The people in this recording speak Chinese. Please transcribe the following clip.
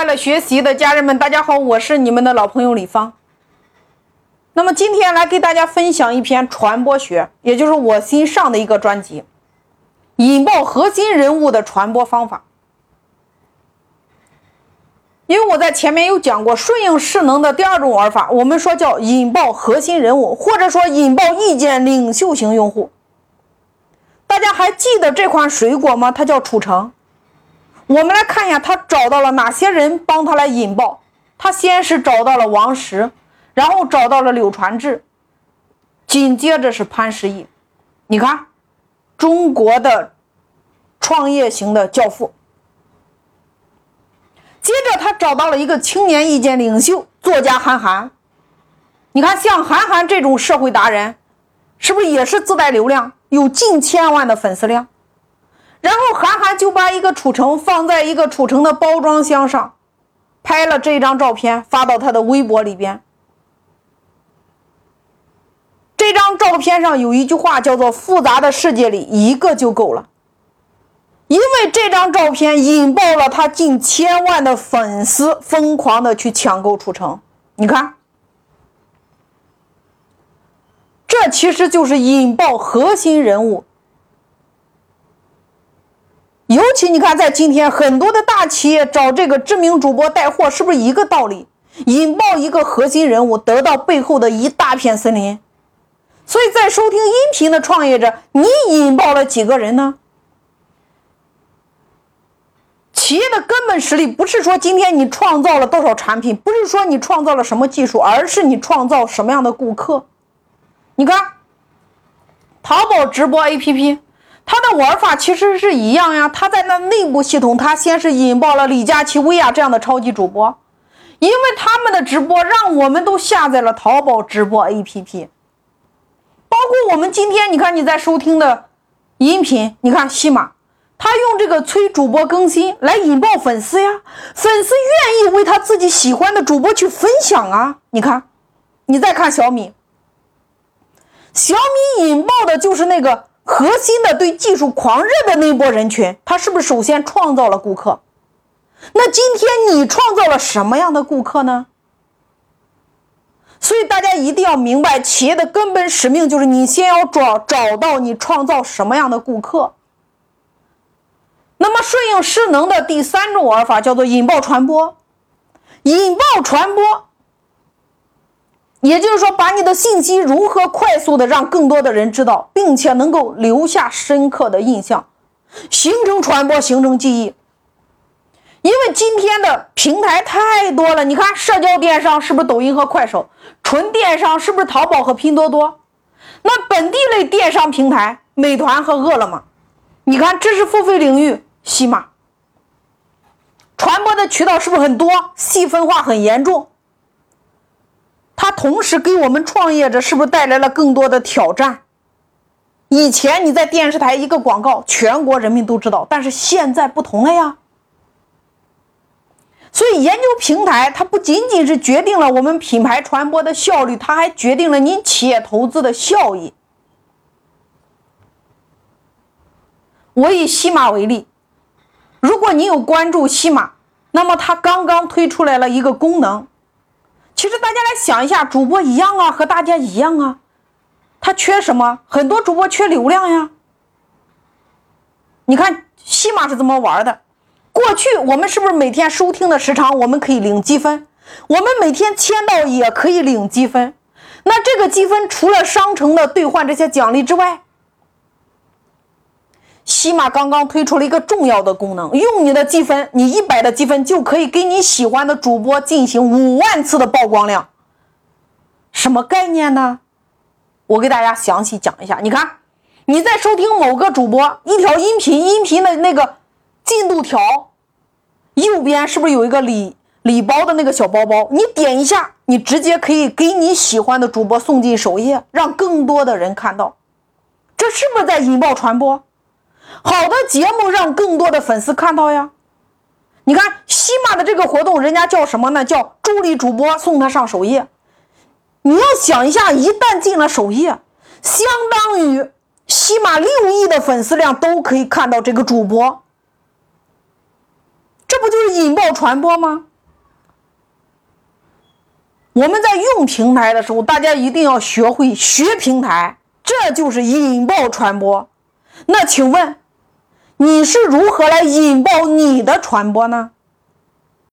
快乐学习的家人们，大家好，我是你们的老朋友李芳。那么今天来给大家分享一篇传播学，也就是我新上的一个专辑，引爆核心人物的传播方法。因为我在前面有讲过，顺应势能的第二种玩法，我们说叫引爆核心人物，或者说引爆意见领袖型用户。大家还记得这款水果吗？它叫楚橙。我们来看一下，他找到了哪些人帮他来引爆。他先是找到了王石，然后找到了柳传志，紧接着是潘石屹。你看，中国的创业型的教父。接着他找到了一个青年意见领袖作家韩寒。你看，像韩寒这种社会达人，是不是也是自带流量，有近千万的粉丝量？然后韩寒就把一个楚橙放在一个楚橙的包装箱上，拍了这张照片发到他的微博里边。这张照片上有一句话叫做“复杂的世界里一个就够了”，因为这张照片引爆了他近千万的粉丝疯狂的去抢购楚橙。你看，这其实就是引爆核心人物。尤其你看，在今天很多的大企业找这个知名主播带货，是不是一个道理？引爆一个核心人物，得到背后的一大片森林。所以在收听音频的创业者，你引爆了几个人呢？企业的根本实力不是说今天你创造了多少产品，不是说你创造了什么技术，而是你创造什么样的顾客。你看，淘宝直播 APP。它的玩法其实是一样呀，它在那内部系统，它先是引爆了李佳琦、薇娅这样的超级主播，因为他们的直播让我们都下载了淘宝直播 APP，包括我们今天你看你在收听的音频，你看西马，他用这个催主播更新来引爆粉丝呀，粉丝愿意为他自己喜欢的主播去分享啊，你看，你再看小米，小米引爆的就是那个。核心的对技术狂热的那波人群，他是不是首先创造了顾客？那今天你创造了什么样的顾客呢？所以大家一定要明白，企业的根本使命就是你先要找找到你创造什么样的顾客。那么顺应势能的第三种玩法叫做引爆传播，引爆传播。也就是说，把你的信息如何快速的让更多的人知道，并且能够留下深刻的印象，形成传播，形成记忆。因为今天的平台太多了，你看社交电商是不是抖音和快手？纯电商是不是淘宝和拼多多？那本地类电商平台，美团和饿了么？你看知识付费领域，西马。传播的渠道是不是很多？细分化很严重。它同时给我们创业者是不是带来了更多的挑战？以前你在电视台一个广告，全国人民都知道，但是现在不同了呀。所以研究平台，它不仅仅是决定了我们品牌传播的效率，它还决定了您企业投资的效益。我以西马为例，如果你有关注西马，那么它刚刚推出来了一个功能。其实大家来想一下，主播一样啊，和大家一样啊，他缺什么？很多主播缺流量呀。你看西马是怎么玩的？过去我们是不是每天收听的时长我们可以领积分？我们每天签到也可以领积分。那这个积分除了商城的兑换这些奖励之外，西马刚刚推出了一个重要的功能，用你的积分，你一百的积分就可以给你喜欢的主播进行五万次的曝光量。什么概念呢？我给大家详细讲一下。你看，你在收听某个主播一条音频，音频的那个进度条右边是不是有一个礼礼包的那个小包包？你点一下，你直接可以给你喜欢的主播送进首页，让更多的人看到。这是不是在引爆传播？好的节目让更多的粉丝看到呀。你看西马的这个活动人家叫什么呢？叫助力主播送他上首页。你要想一下一旦进了首页相当于西马六亿的粉丝量都可以看到这个主播。这不就是引爆传播吗？我们在用平台的时候大家一定要学会学平台这就是引爆传播。那请问你是如何来引爆你的传播呢？